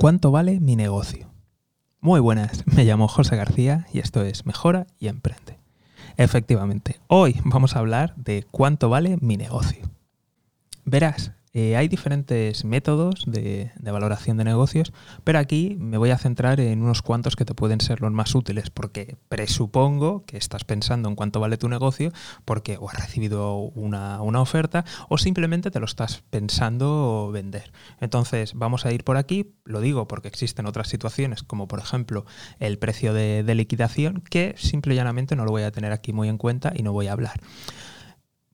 ¿Cuánto vale mi negocio? Muy buenas, me llamo José García y esto es Mejora y Emprende. Efectivamente, hoy vamos a hablar de cuánto vale mi negocio. Verás, eh, hay diferentes métodos de, valoración de negocios, pero aquí me voy a centrar en unos cuantos que te pueden ser los más útiles, porque presupongo que estás pensando en cuánto vale tu negocio, porque o has recibido una, oferta o simplemente te lo estás pensando vender. Entonces, vamos a ir por aquí, lo digo porque existen otras situaciones, como por ejemplo el precio de, de liquidación, que simple y llanamente no lo voy a tener aquí muy en cuenta y no voy a hablar.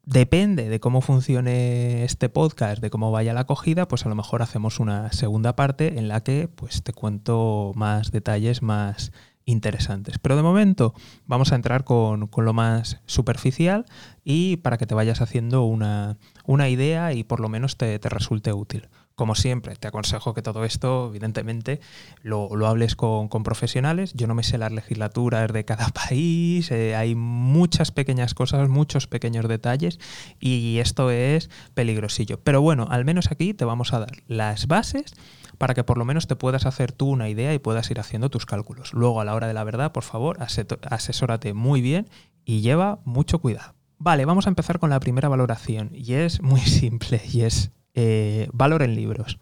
Depende de cómo funcione este podcast, de cómo vaya la acogida, pues a lo mejor hacemos una segunda parte en la que pues te cuento más detalles más interesantes. Pero de momento vamos a entrar con, lo más superficial y para que te vayas haciendo una, una idea y por lo menos te, te resulte útil. Como siempre, te aconsejo que todo esto, evidentemente, lo, hables con, profesionales. Yo no me sé las legislaturas de cada país, eh, hay muchas pequeñas cosas, muchos pequeños detalles y esto es peligrosillo. Pero bueno, al menos aquí te vamos a dar las bases para que por lo menos te puedas hacer tú una idea y puedas ir haciendo tus cálculos. Luego, a la hora de la verdad, por favor, asesórate muy bien y lleva mucho cuidado. Vale, vamos a empezar con la primera valoración y es muy simple y es eh, valor en libros.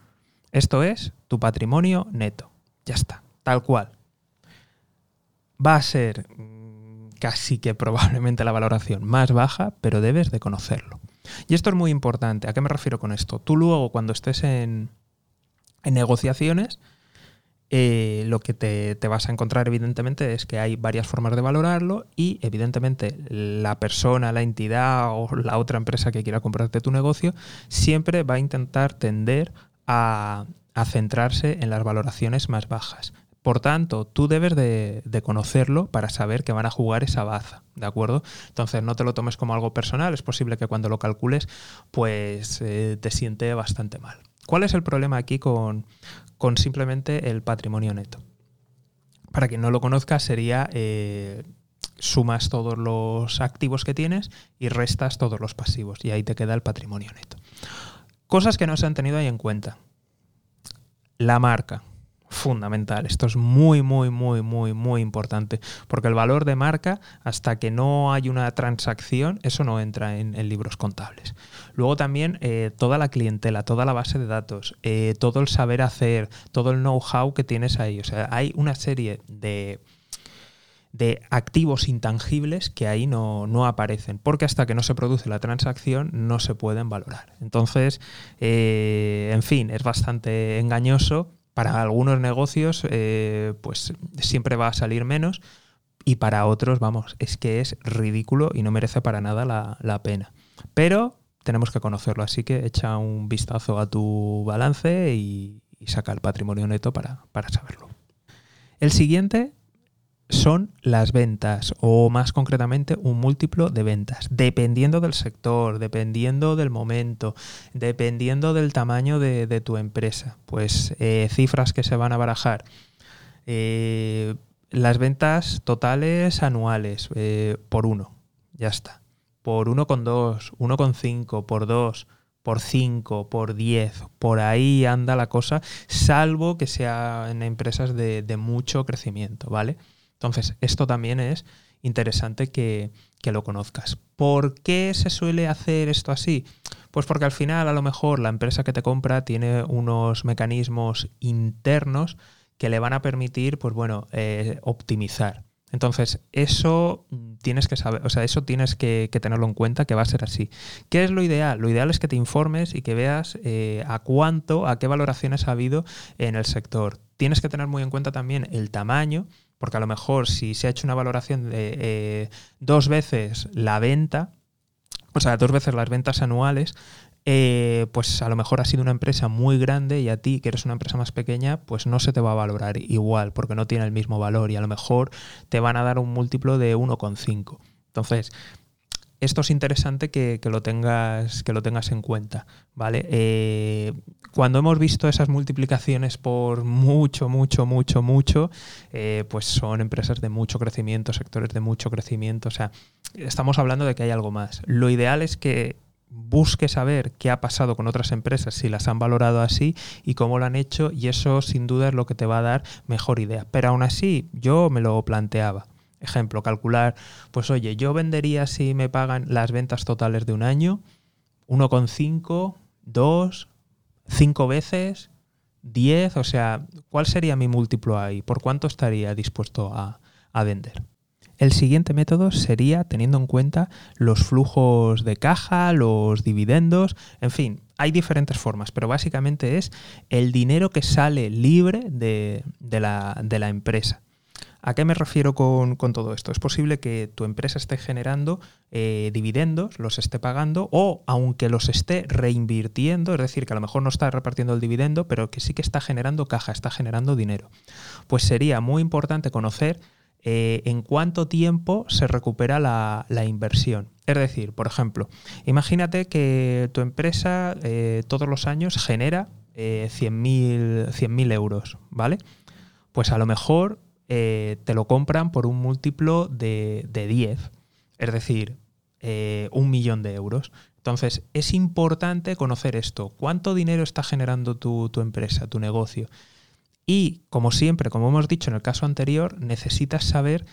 Esto es tu patrimonio neto. Ya está, tal cual. Va a ser mm, casi que probablemente la valoración más baja, pero debes de conocerlo. Y esto es muy importante. ¿A qué me refiero con esto? Tú luego cuando estés en, en negociaciones, eh, lo que te, vas a encontrar evidentemente es que hay varias formas de valorarlo y evidentemente la persona, la entidad o la otra empresa que quiera comprarte tu negocio siempre va a intentar tender a, centrarse en las valoraciones más bajas. Por tanto, tú debes de, conocerlo para saber que van a jugar esa baza, ¿de acuerdo? Entonces no te lo tomes como algo personal, es posible que cuando lo calcules pues eh, te siente bastante mal. ¿Cuál es el problema aquí con, con simplemente el patrimonio neto. Para quien no lo conozca, sería eh, sumas todos los activos que tienes y restas todos los pasivos y ahí te queda el patrimonio neto. Cosas que no se han tenido ahí en cuenta. La marca fundamental. Esto es muy, muy, muy, muy, muy importante. Porque el valor de marca, hasta que no hay una transacción, eso no entra en, libros contables. Luego también eh, toda la clientela, toda la base de datos, eh, todo el saber hacer, todo el know-how que tienes ahí. O sea, hay una serie de de activos intangibles que ahí no, no, aparecen, porque hasta que no se produce la transacción no se pueden valorar. Entonces, eh, en fin, es bastante engañoso para algunos negocios, eh, pues siempre va a salir menos y para otros, vamos, es que es ridículo y no merece para nada la, pena. Pero tenemos que conocerlo, así que echa un vistazo a tu balance y, saca el patrimonio neto para, para saberlo. El siguiente son las ventas o más concretamente un múltiplo de ventas, dependiendo del sector, dependiendo del momento, dependiendo del tamaño de, tu empresa. Pues eh, cifras que se van a barajar. Eh, las ventas totales anuales eh, por uno, ya está. Por uno con dos, uno con cinco, por dos, por cinco, por diez, por ahí anda la cosa, salvo que sea en empresas de mucho crecimiento, ¿vale? Entonces, esto también es interesante que, lo conozcas. ¿Por qué se suele hacer esto así? Pues porque al final a lo mejor la empresa que te compra tiene unos mecanismos internos que le van a permitir, pues bueno, eh, optimizar. Entonces, eso tienes que saber, o sea, eso tienes que, tenerlo en cuenta que va a ser así. ¿Qué es lo ideal? Lo ideal es que te informes y que veas eh, a cuánto, a qué valoraciones ha habido en el sector. Tienes que tener muy en cuenta también el tamaño porque a lo mejor si se ha hecho una valoración de eh, dos veces la venta, o sea, dos veces las ventas anuales, eh, pues a lo mejor ha sido una empresa muy grande y a ti, que eres una empresa más pequeña, pues no se te va a valorar igual, porque no tiene el mismo valor y a lo mejor te van a dar un múltiplo de 1,5. Entonces, esto es interesante que, lo tengas, que lo tengas en cuenta, ¿vale? Eh, cuando hemos visto esas multiplicaciones por mucho, mucho, mucho, mucho, eh, pues son empresas de mucho crecimiento, sectores de mucho crecimiento, o sea, estamos hablando de que hay algo más. Lo ideal es que busque saber qué ha pasado con otras empresas, si las han valorado así y cómo lo han hecho, y eso sin duda es lo que te va a dar mejor idea. Pero aún así, yo me lo planteaba. Ejemplo, calcular, pues oye, yo vendería si me pagan las ventas totales de un año, 1,5, 2, 5 veces, 10, o sea, ¿cuál sería mi múltiplo ahí? ¿Por cuánto estaría dispuesto a, a vender? El siguiente método sería teniendo en cuenta los flujos de caja, los dividendos, en fin, hay diferentes formas, pero básicamente es el dinero que sale libre de, la, empresa. ¿A qué me refiero con, todo esto? Es posible que tu empresa esté generando eh, dividendos, los esté pagando, o aunque los esté reinvirtiendo, es decir, que a lo mejor no está repartiendo el dividendo, pero que sí que está generando caja, está generando dinero. Pues sería muy importante conocer eh, en cuánto tiempo se recupera la, inversión. Es decir, por ejemplo, imagínate que tu empresa eh, todos los años genera eh, 100.000 euros, ¿vale? Pues a lo mejor eh, te lo compran por un múltiplo de, 10, es decir, un millón de euros. Entonces, es importante conocer esto. ¿Cuánto dinero está generando tu, tu empresa, tu negocio? Y, como siempre, como hemos dicho en el caso anterior, necesitas saber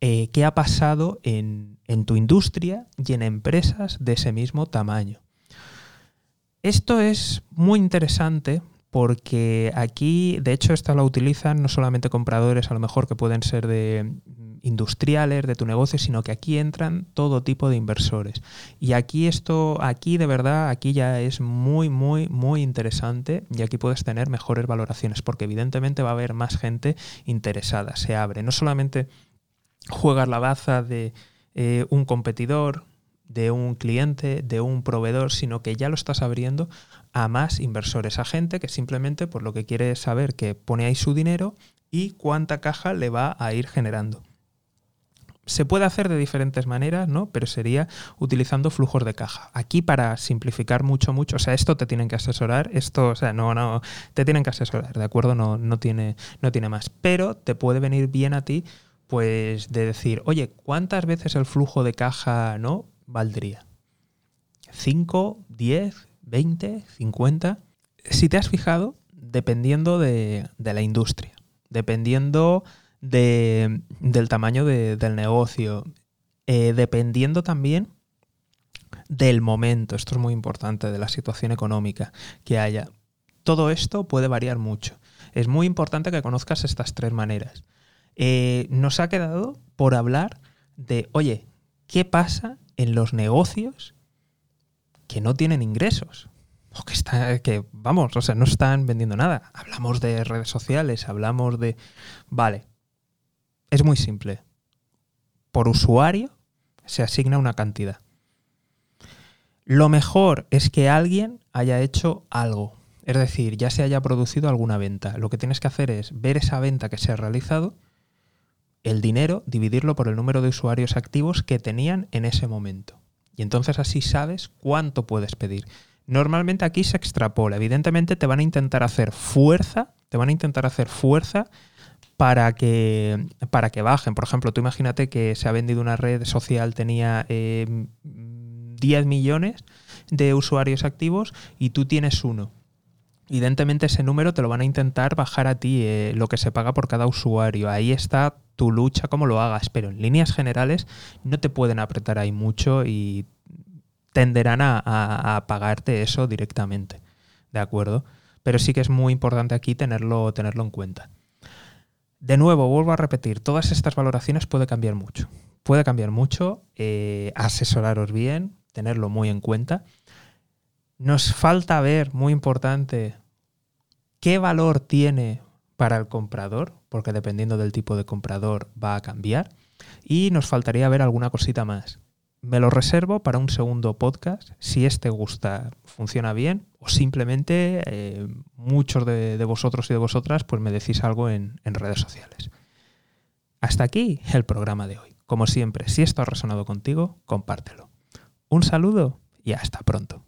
eh, qué ha pasado en, tu industria y en empresas de ese mismo tamaño. Esto es muy interesante porque aquí, de hecho, esta lo utilizan no solamente compradores, a lo mejor que pueden ser de industriales de tu negocio, sino que aquí entran todo tipo de inversores. Y aquí esto, aquí de verdad, aquí ya es muy, muy, muy interesante y aquí puedes tener mejores valoraciones, porque evidentemente va a haber más gente interesada, se abre. No solamente juegas la baza de eh, un competidor, de un cliente, de un proveedor, sino que ya lo estás abriendo a más inversores, a gente que simplemente por lo que quiere saber que pone ahí su dinero y cuánta caja le va a ir generando. Se puede hacer de diferentes maneras, ¿no? Pero sería utilizando flujos de caja. Aquí para simplificar mucho, mucho, o sea, esto te tienen que asesorar, esto, o sea, no, no, te tienen que asesorar, ¿de acuerdo? No, no, tiene, no tiene más. Pero te puede venir bien a ti, pues, de decir, oye, ¿cuántas veces el flujo de caja, ¿no? Valdría. ¿5, 10, 20, 50? Si te has fijado, dependiendo de, de la industria, dependiendo del tamaño del negocio, eh, dependiendo también del momento, esto es muy importante, de la situación económica que haya. Todo esto puede variar mucho. Es muy importante que conozcas estas tres maneras. Eh, nos ha quedado por hablar de, oye, ¿qué pasa en los negocios que no tienen ingresos? O que, está, que, vamos, o sea, no están vendiendo nada. Hablamos de redes sociales, hablamos de... Vale, es muy simple. Por usuario se asigna una cantidad. Lo mejor es que alguien haya hecho algo. Es decir, ya se haya producido alguna venta. Lo que tienes que hacer es ver esa venta que se ha realizado, el dinero, dividirlo por el número de usuarios activos que tenían en ese momento. Y entonces así sabes cuánto puedes pedir. Normalmente aquí se extrapola. Evidentemente te van a intentar hacer fuerza, te van a intentar hacer fuerza para que, para que bajen. Por ejemplo, tú imagínate que se ha vendido una red social, tenía 10 eh, millones de usuarios activos y tú tienes uno. Evidentemente ese número te lo van a intentar bajar a ti, eh, lo que se paga por cada usuario. Ahí está tu lucha, como lo hagas, pero en líneas generales no te pueden apretar ahí mucho y tenderán a, a pagarte eso directamente. ¿De acuerdo? Pero sí que es muy importante aquí tenerlo, tenerlo en cuenta. De nuevo, vuelvo a repetir, todas estas valoraciones puede cambiar mucho. Puede cambiar mucho, eh, asesoraros bien, tenerlo muy en cuenta. Nos falta ver, muy importante, qué valor tiene para el comprador, porque dependiendo del tipo de comprador va a cambiar. Y nos faltaría ver alguna cosita más. Me lo reservo para un segundo podcast. Si este gusta, funciona bien, o simplemente eh, muchos de, vosotros y de vosotras pues me decís algo en, en redes sociales. Hasta aquí el programa de hoy. Como siempre, si esto ha resonado contigo, compártelo. Un saludo y hasta pronto.